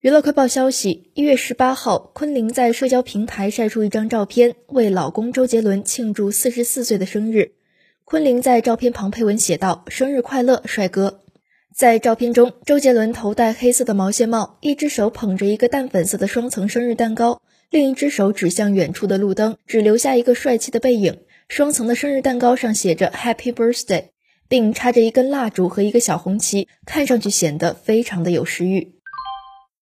娱乐快报消息一月十八号昆凌在社交平台晒出一张照片为老公周杰伦庆祝四十四岁的生日。昆凌在照片旁配文写道生日快乐帅哥。在照片中周杰伦头戴黑色的毛线帽一只手捧着一个淡粉色的双层生日蛋糕另一只手指向远处的路灯只留下一个帅气的背影。双层的生日蛋糕上写着 happy birthday 并插着一根蜡烛和一个小红旗看上去显得非常的有食欲。